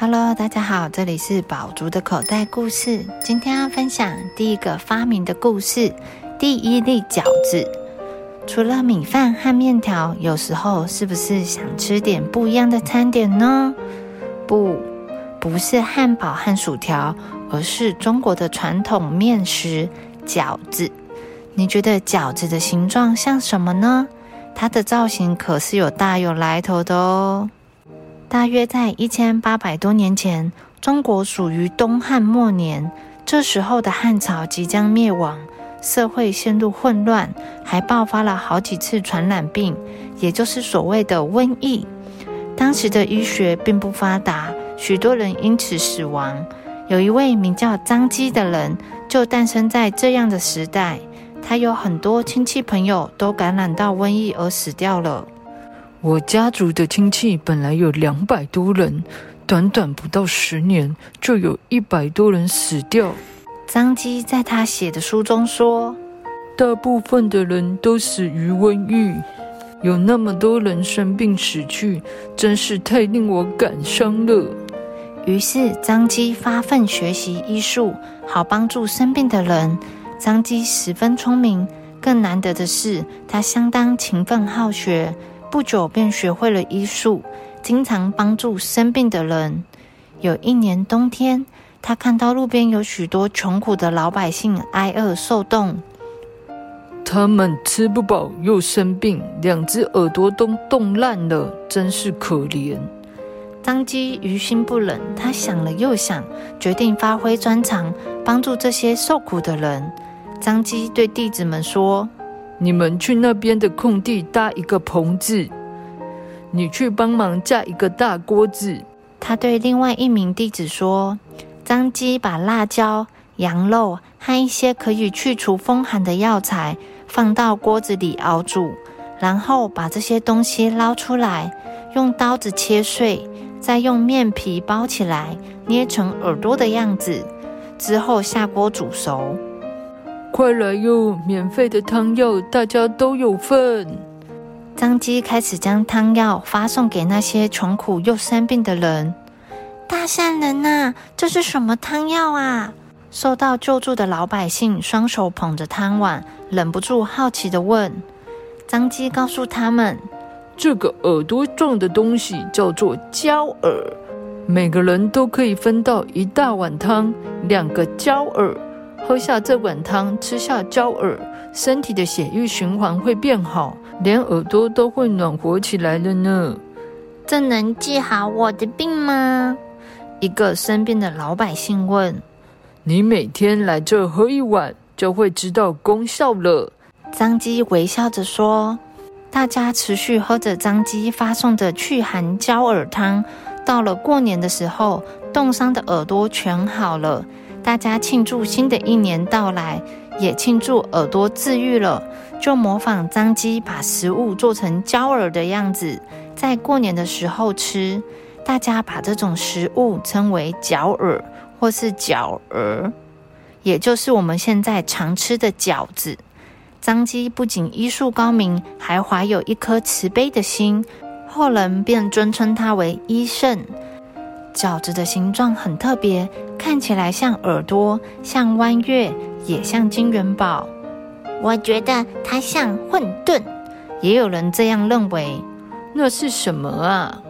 Hello，大家好，这里是宝竹的口袋故事。今天要分享第一个发明的故事——第一粒饺子。除了米饭和面条，有时候是不是想吃点不一样的餐点呢？不，不是汉堡和薯条，而是中国的传统面食——饺子。你觉得饺子的形状像什么呢？它的造型可是有大有来头的哦。大约在一千八百多年前，中国属于东汉末年。这时候的汉朝即将灭亡，社会陷入混乱，还爆发了好几次传染病，也就是所谓的瘟疫。当时的医学并不发达，许多人因此死亡。有一位名叫张基的人，就诞生在这样的时代。他有很多亲戚朋友都感染到瘟疫而死掉了。我家族的亲戚本来有两百多人，短短不到十年，就有一百多人死掉。张基在他写的书中说：“大部分的人都死于瘟疫，有那么多人生病死去，真是太令我感伤了。”于是张基发奋学习医术，好帮助生病的人。张基十分聪明，更难得的是，他相当勤奋好学。不久便学会了医术，经常帮助生病的人。有一年冬天，他看到路边有许多穷苦的老百姓挨饿受冻，他们吃不饱又生病，两只耳朵都冻烂了，真是可怜。张基于心不忍，他想了又想，决定发挥专长，帮助这些受苦的人。张基对弟子们说。你们去那边的空地搭一个棚子，你去帮忙架一个大锅子。他对另外一名弟子说：“张基把辣椒、羊肉和一些可以去除风寒的药材放到锅子里熬煮，然后把这些东西捞出来，用刀子切碎，再用面皮包起来，捏成耳朵的样子，之后下锅煮熟。”快来哟！免费的汤药，大家都有份。张基开始将汤药发送给那些穷苦又生病的人。大善人呐，这是什么汤药啊？受到救助的老百姓双手捧着汤碗，忍不住好奇的问。张基告诉他们：“这个耳朵状的东西叫做焦耳，每个人都可以分到一大碗汤，两个焦耳。”喝下这碗汤，吃下焦耳，身体的血液循环会变好，连耳朵都会暖和起来了呢。这能治好我的病吗？一个生病的老百姓问。你每天来这喝一碗，就会知道功效了。张基微笑着说。大家持续喝着张基发送的祛寒焦耳汤。到了过年的时候，冻伤的耳朵全好了。大家庆祝新的一年到来，也庆祝耳朵治愈了，就模仿张基把食物做成焦耳的样子，在过年的时候吃。大家把这种食物称为饺耳或是饺儿，也就是我们现在常吃的饺子。张基不仅医术高明，还怀有一颗慈悲的心，后人便尊称他为医圣。饺子的形状很特别，看起来像耳朵，像弯月，也像金元宝。我觉得它像混沌，也有人这样认为。那是什么啊？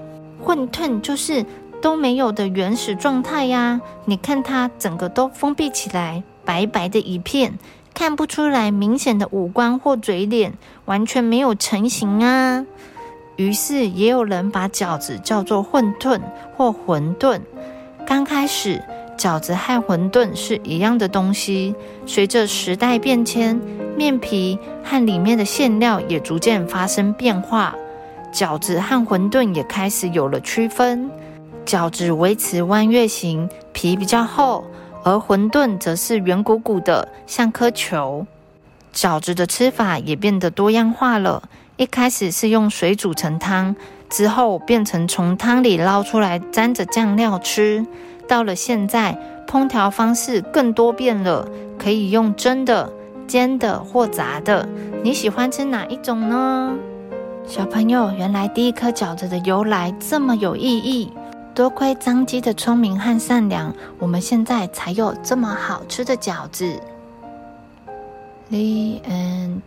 混沌就是都没有的原始状态呀！你看它整个都封闭起来，白白的一片，看不出来明显的五官或嘴脸，完全没有成型啊！于是也有人把饺子叫做混沌或馄饨。刚开始，饺子和馄饨是一样的东西。随着时代变迁，面皮和里面的馅料也逐渐发生变化，饺子和馄饨也开始有了区分。饺子维持弯月形，皮比较厚；而馄饨则是圆鼓鼓的，像颗球。饺子的吃法也变得多样化了。一开始是用水煮成汤，之后变成从汤里捞出来沾着酱料吃。到了现在，烹调方式更多变了，可以用蒸的、煎的或炸的。你喜欢吃哪一种呢？小朋友，原来第一颗饺子的由来这么有意义。多亏张基的聪明和善良，我们现在才有这么好吃的饺子。The end.